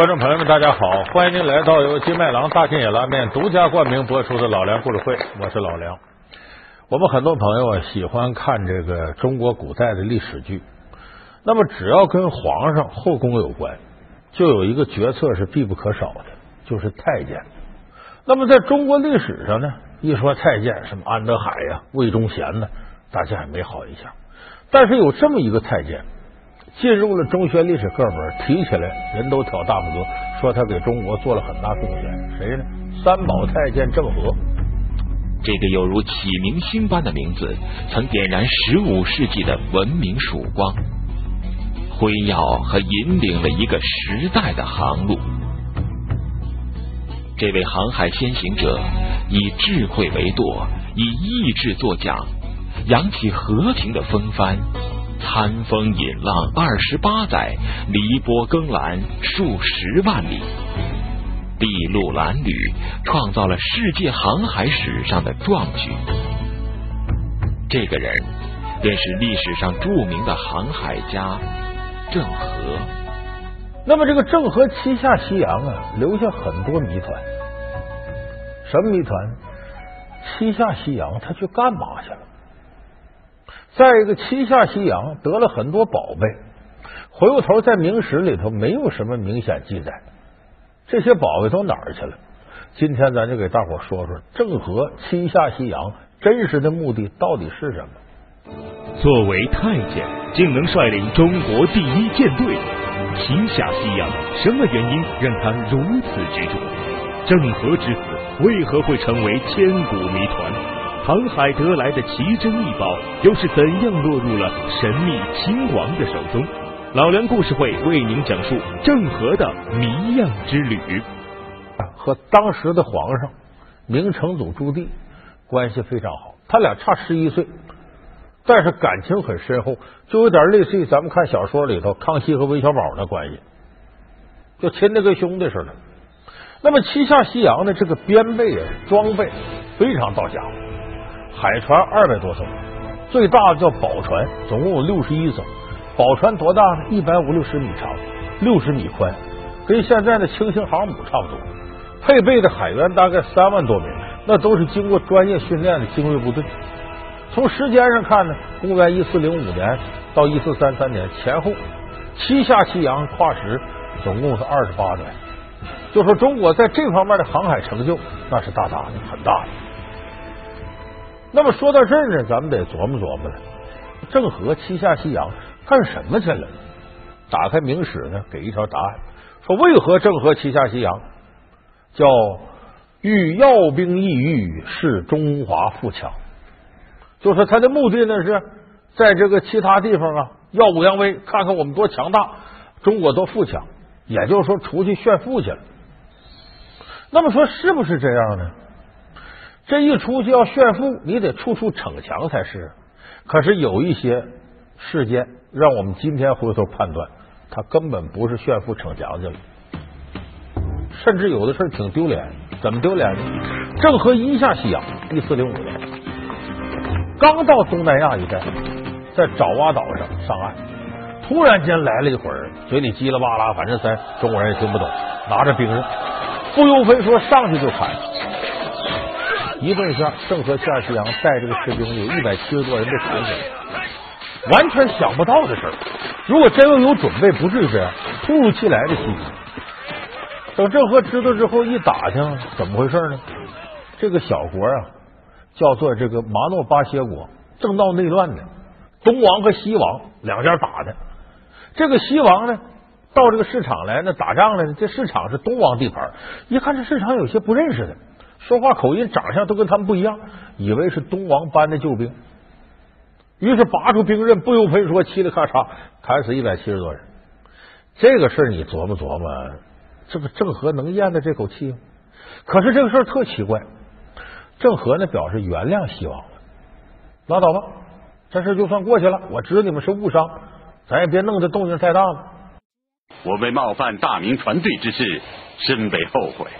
观众朋友们，大家好！欢迎您来到由金麦郎大金野拉面独家冠名播出的《老梁故事会》，我是老梁。我们很多朋友啊喜欢看这个中国古代的历史剧，那么只要跟皇上、后宫有关，就有一个角色是必不可少的，就是太监。那么在中国历史上呢，一说太监，什么安德海呀、魏忠贤呢，大家也没好印象。但是有这么一个太监。进入了中学历史课本，提起来人都挑大拇哥，说他给中国做了很大贡献。谁呢？三宝太监郑和。这个犹如启明星般的名字，曾点燃十五世纪的文明曙光，辉耀和引领了一个时代的航路。这位航海先行者，以智慧为舵，以意志作桨，扬起和平的风帆。餐风饮浪二十八载，离波更澜数十万里，筚路蓝缕，创造了世界航海史上的壮举。这个人便是历史上著名的航海家郑和。那么，这个郑和七下西洋啊，留下很多谜团。什么谜团？七下西洋，他去干嘛去了？再一个，七下西洋得了很多宝贝，回过头在明史里头没有什么明显记载，这些宝贝都哪儿去了？今天咱就给大伙说说郑和七下西洋真实的目的到底是什么？作为太监，竟能率领中国第一舰队七下西洋，什么原因让他如此执着？郑和之死为何会成为千古谜团？航海得来的奇珍异宝，又是怎样落入了神秘亲王的手中？老梁故事会为您讲述郑和的谜样之旅。和当时的皇上明成祖朱棣关系非常好，他俩差十一岁，但是感情很深厚，就有点类似于咱们看小说里头康熙和韦小宝的关系，就亲的跟兄弟似的。那么七下西洋的这个编备啊，装备非常到家。海船二百多艘，最大的叫宝船，总共有六十一艘。宝船多大呢？一百五六十米长，六十米宽，跟现在的轻型航母差不多。配备的海员大概三万多名，那都是经过专业训练的精锐部队。从时间上看呢，公元一四零五年到一四三三年前后，七下七洋跨时总共是二十八年。就说中国在这方面的航海成就，那是大大的，很大的。那么说到这儿呢，咱们得琢磨琢磨了。郑和七下西洋干什么去了？打开明史呢，给一条答案，说为何郑和七下西洋？叫欲要兵抑域，使中华富强。就说他的目的呢，是在这个其他地方啊耀武扬威，看看我们多强大，中国多富强。也就是说，出去炫富去了。那么说，是不是这样呢？这一出去要炫富，你得处处逞强才是。可是有一些事件，让我们今天回头判断，他根本不是炫富逞强去了，甚至有的事挺丢脸。怎么丢脸呢？郑和一下西洋，一四零五年，刚到东南亚一带，在爪哇岛上上岸，突然间来了一会儿，嘴里叽里吧啦，反正咱中国人也听不懂，拿着兵刃，不由分说上去就砍。一问下，郑和下西洋带这个士兵有一百七十多人被砍死了，完全想不到的事儿。如果真要有准备，不至于这样突如其来的袭击。等郑和知道之后，一打听怎么回事呢？这个小国啊，叫做这个马诺巴歇国，正闹内乱呢。东王和西王两家打的，这个西王呢，到这个市场来，那打仗来呢。这市场是东王地盘，一看这市场有些不认识的。说话口音、长相都跟他们不一样，以为是东王搬的救兵，于是拔出兵刃，不由分说，嘁哩咔嚓砍死一百七十多人。这个事儿你琢磨琢磨，这个郑和能咽得这口气吗？可是这个事儿特奇怪，郑和呢表示原谅西王了，拉倒吧，这事就算过去了。我知你们是误伤，咱也别弄得动静太大了。我为冒犯大明船队之事，深为后悔。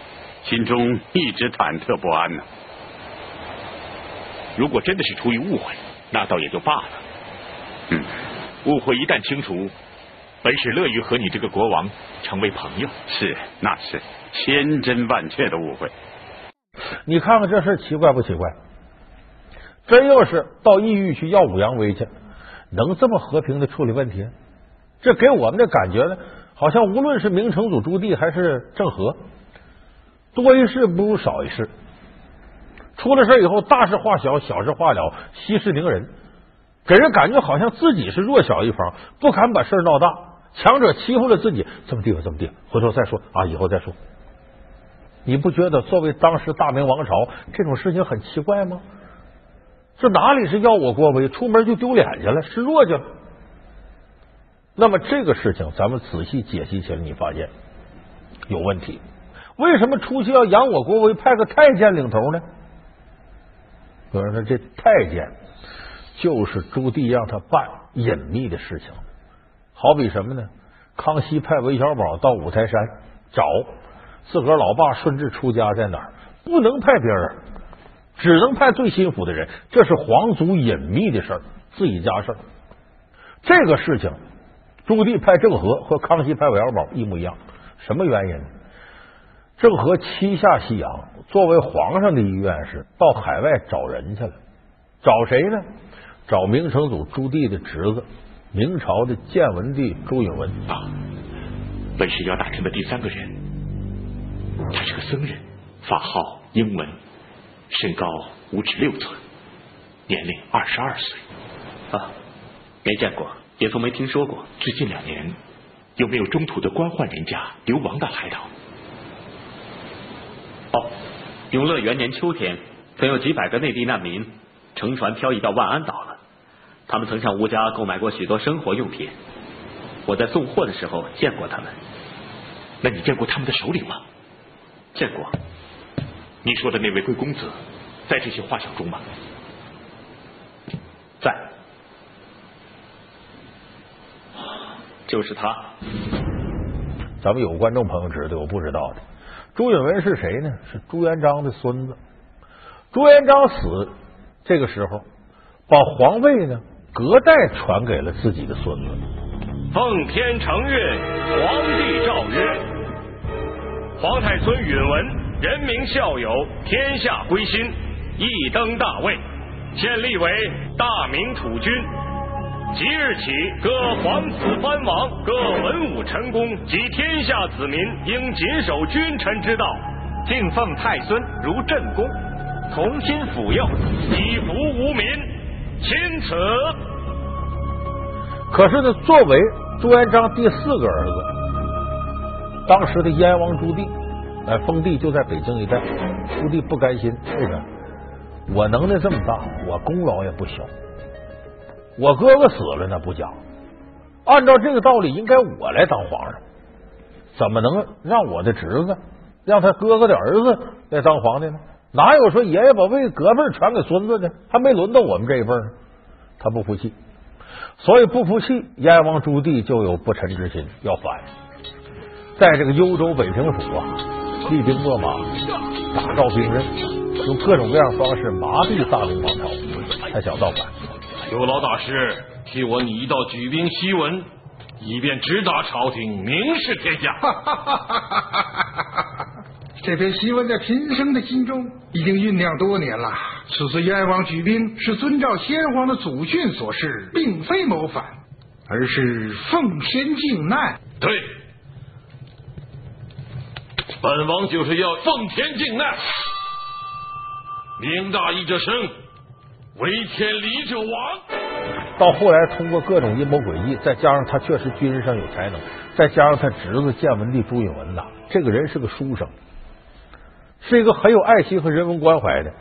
心中一直忐忑不安呢。如果真的是出于误会，那倒也就罢了。嗯，误会一旦清除，本使乐于和你这个国王成为朋友。是，那是千真万确的误会。你看看这事奇怪不奇怪？真要是到异域去耀武扬威去，能这么和平的处理问题？这给我们的感觉呢，好像无论是明成祖朱棣还是郑和，多一事不如少一事。出了事以后，大事化小，小事化了，息事宁人，给人感觉好像自己是弱小一方，不敢把事闹大。强者欺负了自己，这么地吧，这么地，回头再说啊，以后再说。你不觉得作为当时大明王朝这种事情很奇怪吗？这哪里是要我国威，出门就丢脸去了，示弱去了。那么这个事情，咱们仔细解析起来，你发现有问题。为什么出去要扬我国威，派个太监领头呢？有人说，这太监就是朱棣让他办隐秘的事情，好比什么呢？康熙派韦小宝到五台山找自个儿老爸顺治出家在哪儿，不能派别人，只能派最心腹的人。这是皇族隐秘的事儿，自己家事儿。这个事情，朱棣派郑和和康熙派韦小宝一模一样，什么原因呢？郑和七下西洋，作为皇上的意愿是到海外找人去了。找谁呢？找明成祖朱棣的侄子，明朝的建文帝朱允文啊。本是姚大臣的第三个人，他是个僧人，法号英文，身高五尺六寸，年龄二十二岁。啊，没见过，也从没听说过。最近两年有没有中途的官宦人家流亡到海岛？哦，永乐元年秋天，曾有几百个内地难民乘船漂移到万安岛了。他们曾向吴家购买过许多生活用品，我在送货的时候见过他们。那你见过他们的首领吗？见过。你说的那位贵公子，在这些画像中吗？在。就是他。咱们有观众朋友知道，有不知道的。朱允文是谁呢？是朱元璋的孙子。朱元璋死这个时候，把皇位呢隔代传给了自己的孙子。奉天承运，皇帝诏曰：皇太孙允文，人民孝友，天下归心，一登大位，现立为大明土君。即日起，各皇子藩王、各文武臣工及天下子民，应谨守君臣之道，敬奉太孙如正宫，同心辅佑，以服无民。钦此。可是呢，作为朱元璋第四个儿子，当时的燕王朱棣，哎，封地就在北京一带。朱棣不甘心，为啥？我能耐这么大，我功劳也不小。我哥哥死了那不假，按照这个道理，应该我来当皇上，怎么能让我的侄子，让他哥哥的儿子来当皇帝呢？哪有说爷爷把位隔辈传给孙子的？还没轮到我们这一辈呢。他不服气，所以不服气，燕王朱棣就有不臣之心，要反，在这个幽州北平府啊，厉兵秣马，打造兵刃，用各种各样方式麻痹大明王朝，他想造反。有劳大师替我拟一道举兵檄文，以便直达朝廷，明示天下。这篇檄文在贫生的心中已经酝酿多年了。此次燕王举兵是遵照先皇的祖训所示，并非谋反，而是奉天靖难。对，本王就是要奉天靖难。明大义者生。为天理者亡。到后来，通过各种阴谋诡计，再加上他确实军事上有才能，再加上他侄子建文帝朱允文呐，这个人是个书生，是一个很有爱心和人文关怀的。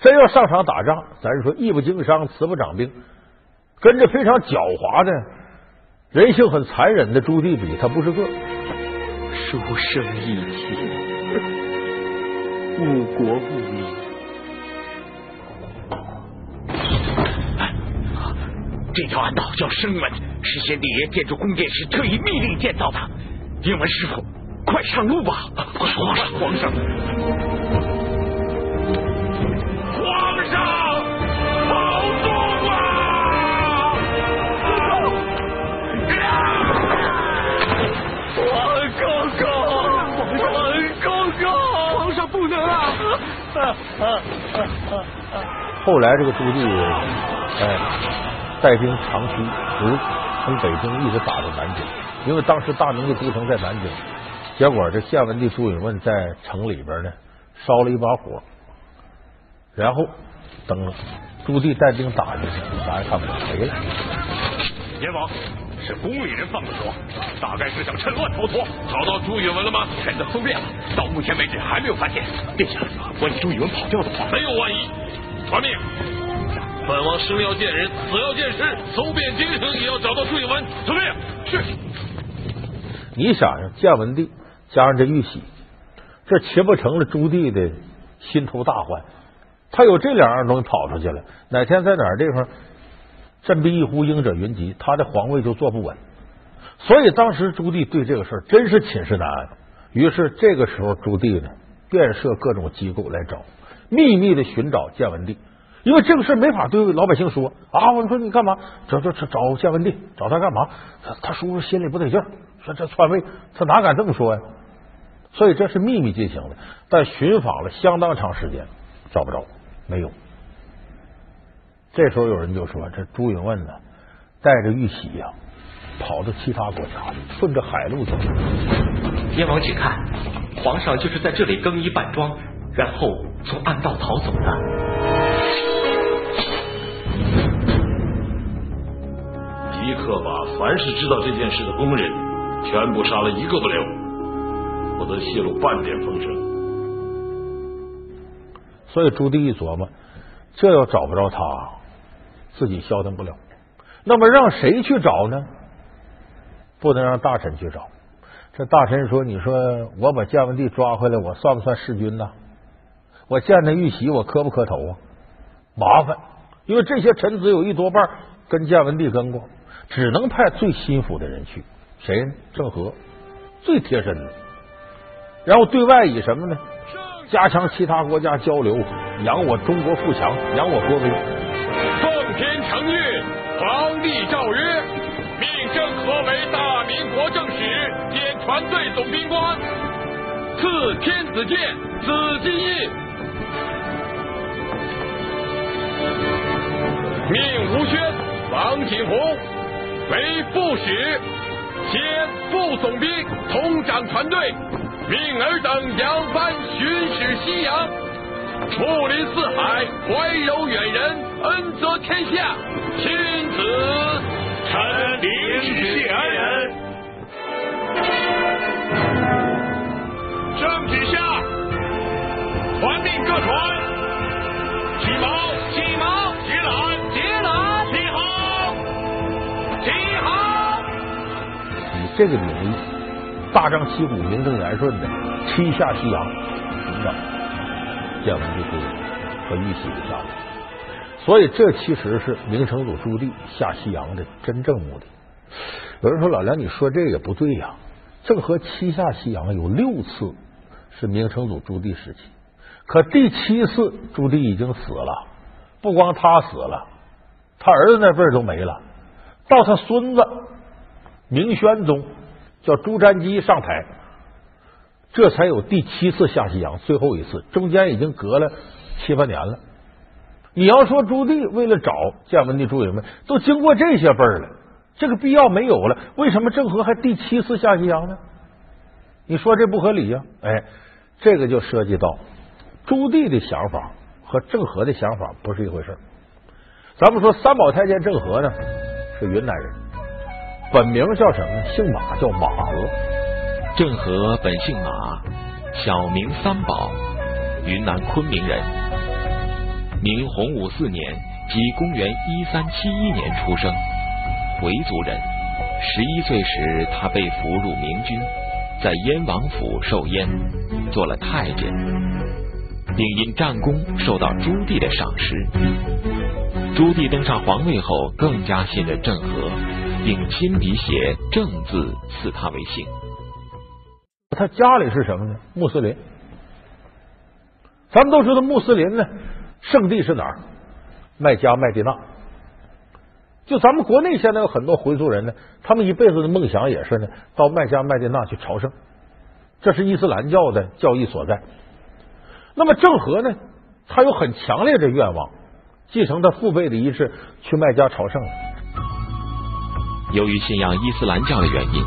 真要上场打仗，咱是说义不经商，慈不掌兵，跟着非常狡猾的、人性很残忍的朱棣比，他不是个。书生意气，误国误民。这条暗道叫生门是先帝爷建筑宫殿时特意命令建造的英文师傅快上路吧。快皇上皇上保重啊皇上皇上皇上皇上不能啊后来这个朱棣带兵长驱直从北京一直打到南京，因为当时大明的都城在南京。结果这建文帝朱允炆在城里边呢烧了一把火，然后等朱棣带兵打进去，咱看不没了。阎王是宫里人放的火，大概是想趁乱逃脱。找到朱允炆了吗？人都搜遍了，到目前为止还没有发现。殿下，万一朱允炆跑掉的话，没有万一。传命，本王生要见人，死要见尸，搜遍京城也要找到朱允炆。遵命。是。你想想，建文帝。加上这玉玺，这岂不成了朱棣的心头大患？他有这两样东西跑出去了，哪天在哪儿地方振臂一呼，应者云集，他的皇位就坐不稳。所以当时朱棣对这个事儿真是寝食难安。于是这个时候，朱棣呢，便设各种机构来找，秘密的寻找建文帝，因为这个事没法对老百姓说啊。我说你干嘛找找找找建文帝？找他干嘛？他他叔叔心里不得劲儿，说这篡位，他哪敢这么说呀？所以这是秘密进行的，但寻访了相当长时间，找不着，没有。这时候有人就说：“这朱允炆呢，带着玉玺呀，跑到其他国家了，顺着海路走。”燕王，请看，皇上就是在这里更衣扮装，然后从暗道逃走的。立刻把凡是知道这件事的工人全部杀了一个不留。不得泄露半点风声，所以朱棣一琢磨，这要找不着他，自己消停不了。那么让谁去找呢？不能让大臣去找。这大臣说：“你说我把建文帝抓回来，我算不算弑君呢？我见他玉玺，我磕不磕头啊？麻烦，因为这些臣子有一多半跟建文帝跟过，只能派最心腹的人去。谁？郑和，最贴身的。”然后对外以什么呢？加强其他国家交流，扬我中国富强，扬我国威。奉天承运，皇帝诏曰：命郑和为大明国政使兼船队总兵官，赐天子剑、紫金印。命吴宣、王景洪为副使兼副总兵，统掌船队。命尔等扬帆巡视西洋，睦邻四海，怀柔远人，恩泽天下。钦此，臣领旨谢恩。圣旨下，传令各船这个名义。大张旗鼓、名正言顺的七下西洋寻找建文帝朱允和玉玺的下落，所以这其实是明成祖朱棣下西洋的真正目的。有人说老梁，你说这也不对呀。郑和七下西洋有六次是明成祖朱棣时期，可第七次朱棣已经死了，不光他死了，他儿子那辈儿都没了，到他孙子明宣宗。叫朱瞻基上台，这才有第七次下西洋，最后一次，中间已经隔了七八年了。你要说朱棣为了找建文帝朱允炆，都经过这些辈儿了，这个必要没有了。为什么郑和还第七次下西洋呢？你说这不合理呀？哎，这个就涉及到朱棣的想法和郑和的想法不是一回事。咱们说三宝太监郑和呢，是云南人。本名叫什么？姓马，叫马和。郑和本姓马，小名三宝，云南昆明人。明洪武四年，即公元一三七一年出生，回族人。十一岁时，他被俘入明军，在燕王府受阉，做了太监，并因战功受到朱棣的赏识。朱棣登上皇位后，更加信任郑和。并亲笔写“正”字，赐他为姓。他家里是什么呢？穆斯林。咱们都知道穆斯林呢，圣地是哪儿？麦加、麦地那。就咱们国内现在有很多回族人呢，他们一辈子的梦想也是呢，到麦加、麦地那去朝圣。这是伊斯兰教的教义所在。那么郑和呢，他有很强烈的愿望，继承他父辈的仪式去麦加朝圣。由于信仰伊斯兰教的原因，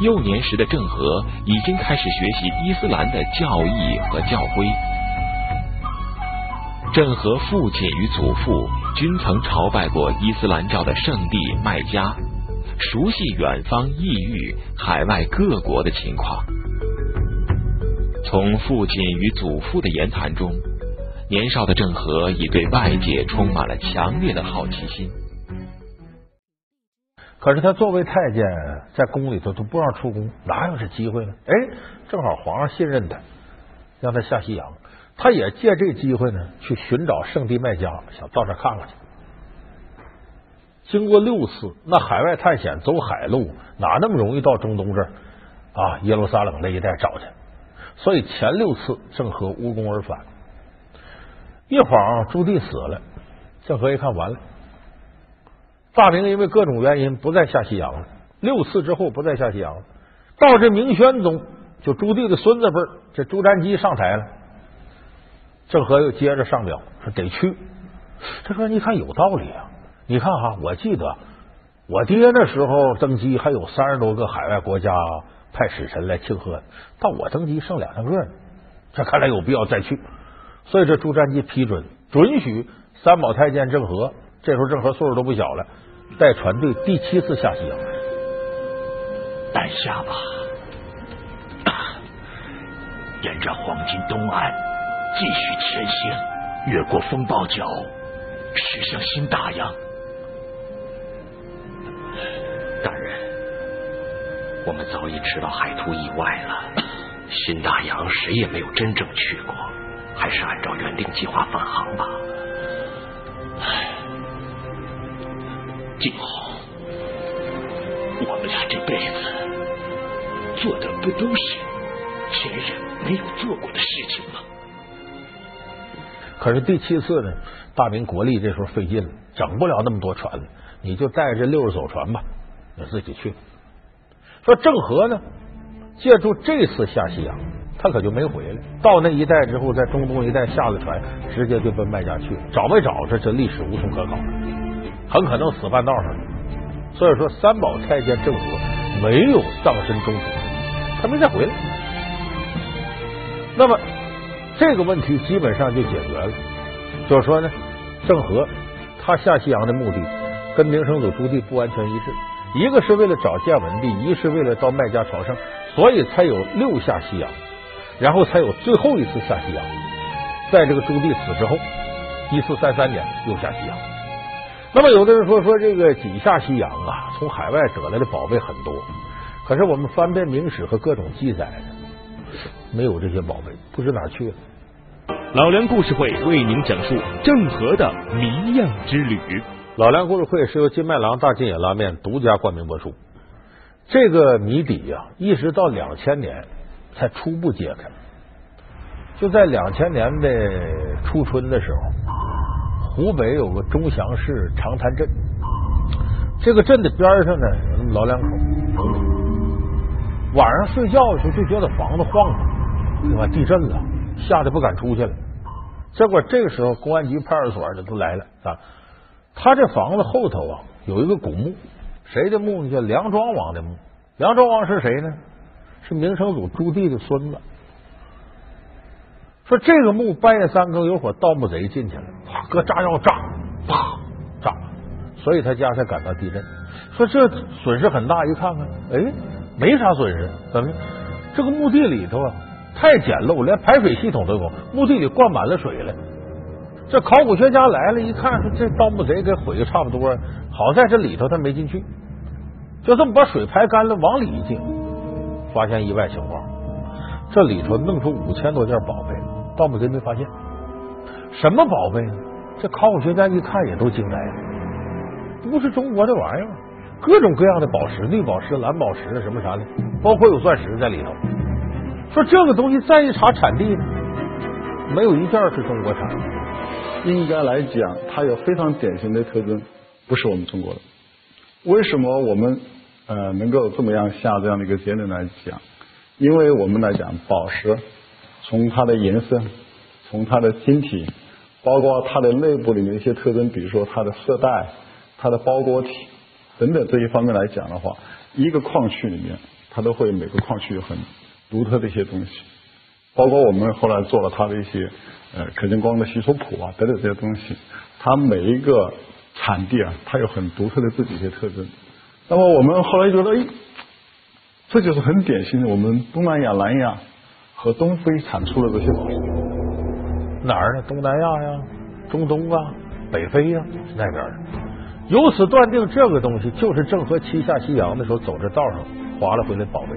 幼年时的郑和已经开始学习伊斯兰的教义和教规。郑和父亲与祖父均曾朝拜过伊斯兰教的圣地麦加，熟悉远方异域、海外各国的情况。从父亲与祖父的言谈中，年少的郑和已对外界充满了强烈的好奇心。可是他作为太监，在宫里头都不让出宫，哪有这机会呢？哎，正好皇上信任他，让他下西洋，他也借这机会呢，去寻找圣地麦加，想到这看看去。经过六次，那海外探险走海路，哪那么容易到中东这啊？耶路撒冷那一带找去。所以前六次郑和无功而返。一晃朱棣死了，郑和一看完了。大明因为各种原因不再下西洋了，六次之后不再下西洋了。到这明宣宗，就朱棣的孙子辈这朱瞻基上台了。郑和又接着上表说得去。他说：“你看有道理啊！你看哈，我记得我爹那时候登基，还有三十多个海外国家派使臣来庆贺，到我登基剩两三个呢。这看来有必要再去。所以这朱瞻基批准准许三宝太监郑和，这时候郑和岁数都不小了。”带船队第七次下西洋，带下吧，沿着黄金东岸继续前行，越过风暴角，驶向新大洋。大人，我们早已知道海图以外了。新大洋谁也没有真正去过，还是按照原定计划返航吧。唉景洪，我们俩这辈子做的不都是前人没有做过的事情吗？可是第七次呢，大明国力这时候费劲了，整不了那么多船了，你就带着六十艘船吧，你自己去。说郑和呢，借助这次下西洋，他可就没回来。到那一带之后，在中东一带下了船，直接就奔麦加去了。找没找着，这历史无从可考。很可能死半道上，所以说三宝太监郑和没有葬身中途，他没再回来。那么这个问题基本上就解决了。就是说呢，郑和他下西洋的目的跟明成祖朱棣不完全一致，一个是为了找建文帝，一是为了到麦家朝圣，所以才有六下西洋，然后才有最后一次下西洋，在这个朱棣死之后，一四三三年又下西洋。那么，有的人说说这个几下西洋啊，从海外得来的宝贝很多，可是我们翻遍明史和各种记载呢，没有这些宝贝，不知哪去了。老梁故事会为您讲述郑和的谜样之旅。老梁故事会是由金麦郎大金野拉面独家冠名播出。这个谜底呀，一直到两千年才初步揭开。就在两千年的初春的时候。湖北有个钟祥市长滩镇，这个镇的边上呢有那么老两口，晚上睡觉的时候就觉得房子晃动，对吧？地震了，吓得不敢出去了。结果这个时候公安局、派出所的都来了啊。他这房子后头啊有一个古墓，谁的墓呢？叫梁庄王的墓。梁庄王是谁呢？是明成祖朱棣的孙子。说这个墓半夜三更有伙盗墓贼进去了，啪，搁炸药炸，啪炸，所以他家才感到地震。说这损失很大，一看看，哎，没啥损失，怎么？这个墓地里头啊太简陋，连排水系统都有，墓地里灌满了水了。这考古学家来了，一看说这盗墓贼给毁的差不多，好在这里头他没进去，就这么把水排干了，往里一进，发现意外情况，这里头弄出五千多件宝贝。盗墓贼没发现什么宝贝呢？这考古学家一看也都惊呆了，不是中国的玩意儿，各种各样的宝石，绿宝石、蓝宝石什么啥的，包括有钻石在里头。说这个东西再一查产地呢，没有一件是中国产。应该来讲，它有非常典型的特征，不是我们中国的。为什么我们呃能够这么样下这样的一个结论来讲？因为我们来讲宝石。从它的颜色、从它的晶体，包括它的内部里面一些特征，比如说它的色带、它的包裹体等等这些方面来讲的话，一个矿区里面，它都会每个矿区有很独特的一些东西。包括我们后来做了它的一些呃可见光的吸收谱啊等等这些东西，它每一个产地啊，它有很独特的自己一些特征。那么我们后来觉得，哎，这就是很典型的我们东南亚、南亚和东非产出的这些宝贝。哪儿呢？东南亚呀，中东啊，北非呀，那边的。由此断定，这个东西就是郑和七下西洋的时候走这道上划了回来宝贝。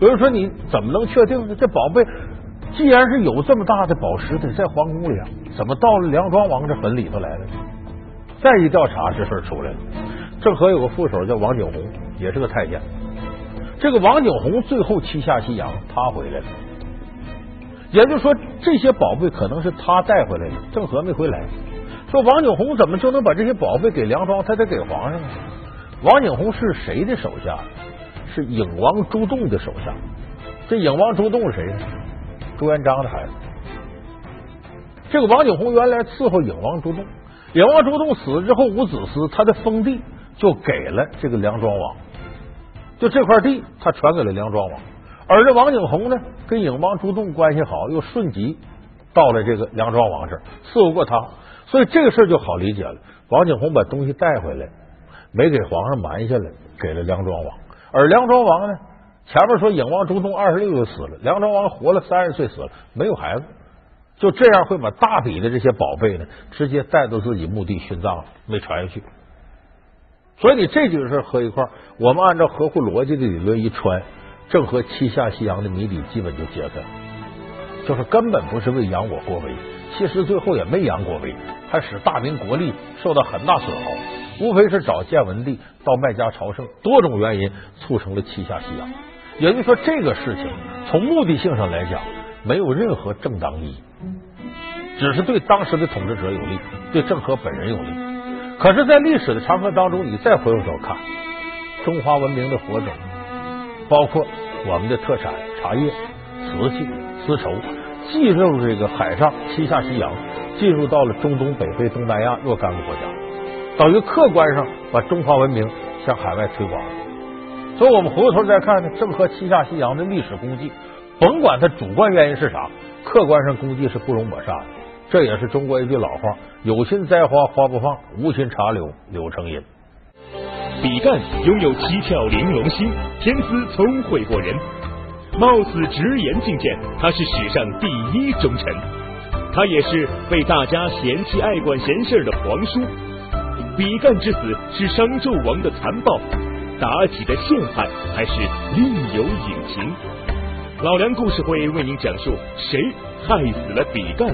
有人说你怎么能确定呢？这宝贝既然是有这么大的宝石的在皇宫里啊，怎么到了梁庄王这坟里头来了？再一调查，这事儿出来了。郑和有个副手叫王景洪，也是个太监。这个王景洪最后七下西洋，他回来了。也就是说，这些宝贝可能是他带回来的，郑和没回来。说王景洪怎么就能把这些宝贝给梁庄？他得给皇上呢！王景洪是谁的手下？是颖王朱栋的手下。这颖王朱栋是谁呢？朱元璋的孩子。这个王景洪原来伺候颖王朱栋，颖王朱栋死了之后无子嗣，他的封地就给了这个梁庄王。就这块地，他传给了梁庄王。而这王景洪呢，跟影王朱栋关系好，又顺吉到了这个梁庄王这儿伺候过他，所以这个事就好理解了。王景洪把东西带回来，没给皇上瞒下来，给了梁庄王。而梁庄王呢，前面说影王朱栋二十六岁死了，梁庄王活了三十岁死了，没有孩子，就这样会把大笔的这些宝贝呢，直接带到自己墓地殉葬了，没传下去。所以你这几个事合一块我们按照合乎逻辑的理论一穿。郑和七下西洋的谜底基本就揭开了，就是根本不是为扬我国威，其实最后也没扬国威，还使大明国力受到很大损耗，无非是找建文帝到麦家朝圣，多种原因促成了七下西洋。也就是说，这个事情从目的性上来讲，没有任何正当意义，只是对当时的统治者有利，对郑和本人有利。可是，在历史的长河当中，你再回过头看中华文明的火种。包括我们的特产茶叶、瓷器、丝绸，进入这个海上七下西洋，进入到了中东北非、东南亚若干个国家，等于客观上把中华文明向海外推广。所以，我们回过头再看呢，郑和七下西洋的历史功绩，甭管它主观原因是啥，客观上功绩是不容抹杀的。这也是中国一句老话：有心栽花花不放，无心插柳柳成荫。比干拥有七窍玲珑心，天资聪慧过人，貌似直言进谏，他是史上第一忠臣。他也是被大家嫌弃爱管闲事的皇叔。比干之死是商纣王的残暴，妲己的陷害还是另有隐情？老梁故事会为您讲述谁害死了比干。